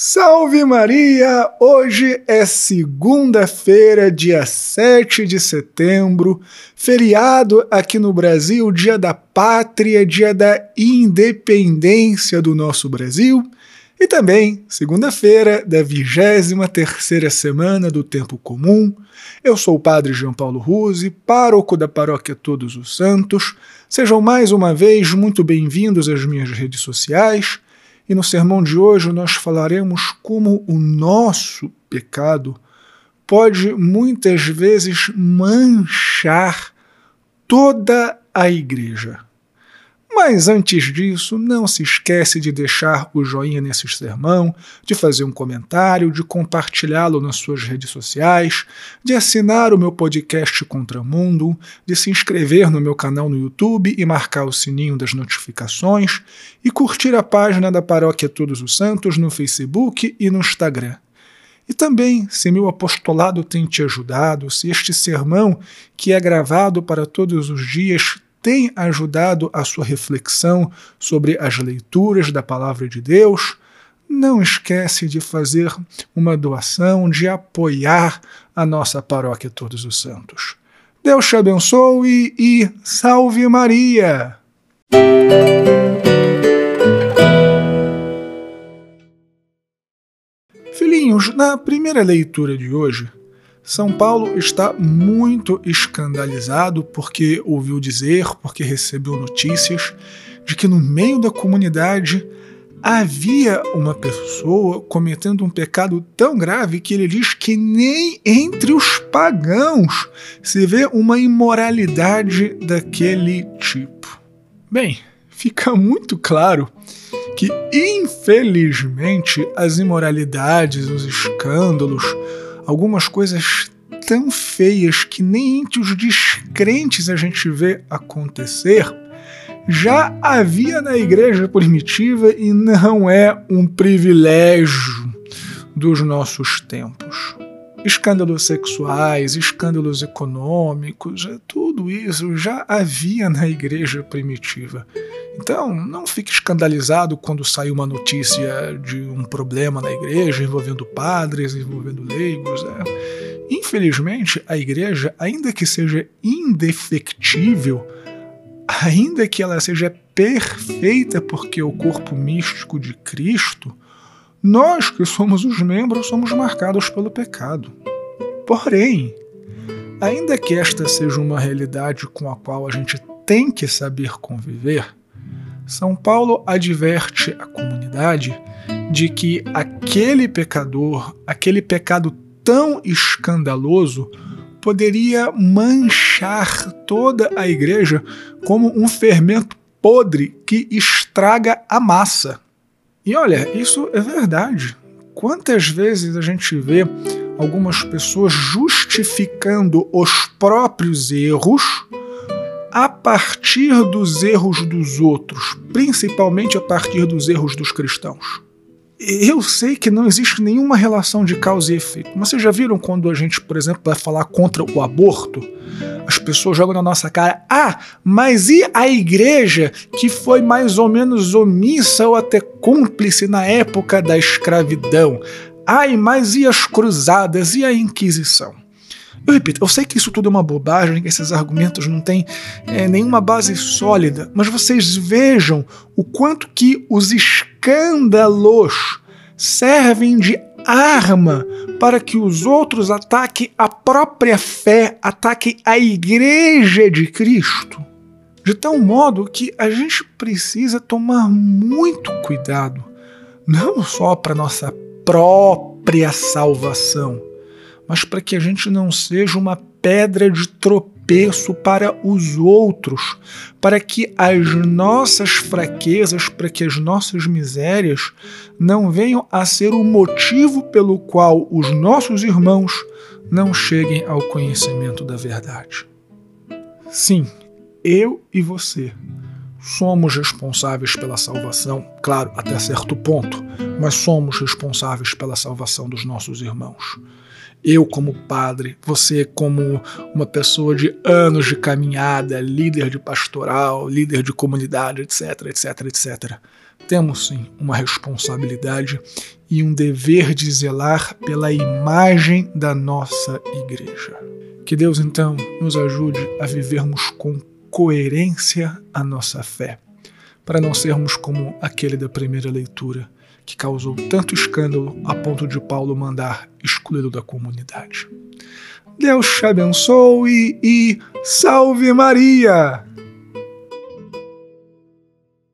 Salve Maria! Hoje é segunda-feira, dia 7 de setembro, feriado aqui no Brasil, dia da pátria, dia da independência do nosso Brasil, e também segunda-feira da 23 terceira semana do tempo comum. Eu sou o Padre João Paulo Ruse, pároco da Paróquia Todos os Santos. Sejam mais uma vez muito bem-vindos às minhas redes sociais e no sermão de hoje nós falaremos como o nosso pecado pode muitas vezes manchar toda a igreja. Mas antes disso, não se esquece de deixar o joinha nesse sermão, de fazer um comentário, de compartilhá-lo nas suas redes sociais, de assinar o meu podcast Contramundo, de se inscrever no meu canal no YouTube e marcar o sininho das notificações e curtir a página da Paróquia Todos os Santos no Facebook e no Instagram. E também, se meu apostolado tem te ajudado, se este sermão, que é gravado para todos os dias, tem ajudado a sua reflexão sobre as leituras da Palavra de Deus, não esquece de fazer uma doação, de apoiar a nossa paróquia Todos os Santos. Deus te abençoe e salve Maria! Filhinhos, na primeira leitura de hoje, são Paulo está muito escandalizado porque ouviu dizer, porque recebeu notícias de que no meio da comunidade havia uma pessoa cometendo um pecado tão grave que ele diz que nem entre os pagãos se vê uma imoralidade daquele tipo. Bem, fica muito claro que, infelizmente, as imoralidades, os escândalos, algumas coisas tão feias que nem entre os descrentes a gente vê acontecer, já havia na igreja primitiva e não é um privilégio dos nossos tempos. Escândalos sexuais, escândalos econômicos, tudo isso já havia na igreja primitiva. Então, não fique escandalizado quando sai uma notícia de um problema na igreja envolvendo padres, envolvendo leigos. Né? Infelizmente, a igreja, ainda que seja indefectível, ainda que ela seja perfeita porque é o corpo místico de Cristo, nós que somos os membros somos marcados pelo pecado. Porém, ainda que esta seja uma realidade com a qual a gente tem que saber conviver, são Paulo adverte a comunidade de que aquele pecador, aquele pecado tão escandaloso, poderia manchar toda a igreja como um fermento podre que estraga a massa. E olha, isso é verdade. Quantas vezes a gente vê algumas pessoas justificando os próprios erros a partir dos erros dos outros, principalmente a partir dos erros dos cristãos. Eu sei que não existe nenhuma relação de causa e efeito, mas vocês já viram quando a gente, por exemplo, vai falar contra o aborto? As pessoas jogam na nossa cara: ah, mas e a igreja que foi mais ou menos omissa ou até cúmplice na época da escravidão? Ai, mas e as cruzadas e a Inquisição? Eu repito, eu sei que isso tudo é uma bobagem, que esses argumentos não têm é, nenhuma base sólida, mas vocês vejam o quanto que os escândalos servem de arma para que os outros ataquem a própria fé, ataquem a igreja de Cristo. De tal modo que a gente precisa tomar muito cuidado, não só para nossa própria salvação, mas para que a gente não seja uma pedra de tropeço para os outros, para que as nossas fraquezas, para que as nossas misérias não venham a ser o motivo pelo qual os nossos irmãos não cheguem ao conhecimento da verdade. Sim, eu e você somos responsáveis pela salvação, claro, até certo ponto, mas somos responsáveis pela salvação dos nossos irmãos eu como padre, você como uma pessoa de anos de caminhada, líder de pastoral, líder de comunidade, etc, etc, etc. temos sim uma responsabilidade e um dever de zelar pela imagem da nossa igreja. Que Deus então nos ajude a vivermos com coerência a nossa fé, para não sermos como aquele da primeira leitura, que causou tanto escândalo a ponto de Paulo mandar excluí-lo da comunidade. Deus te abençoe e salve Maria!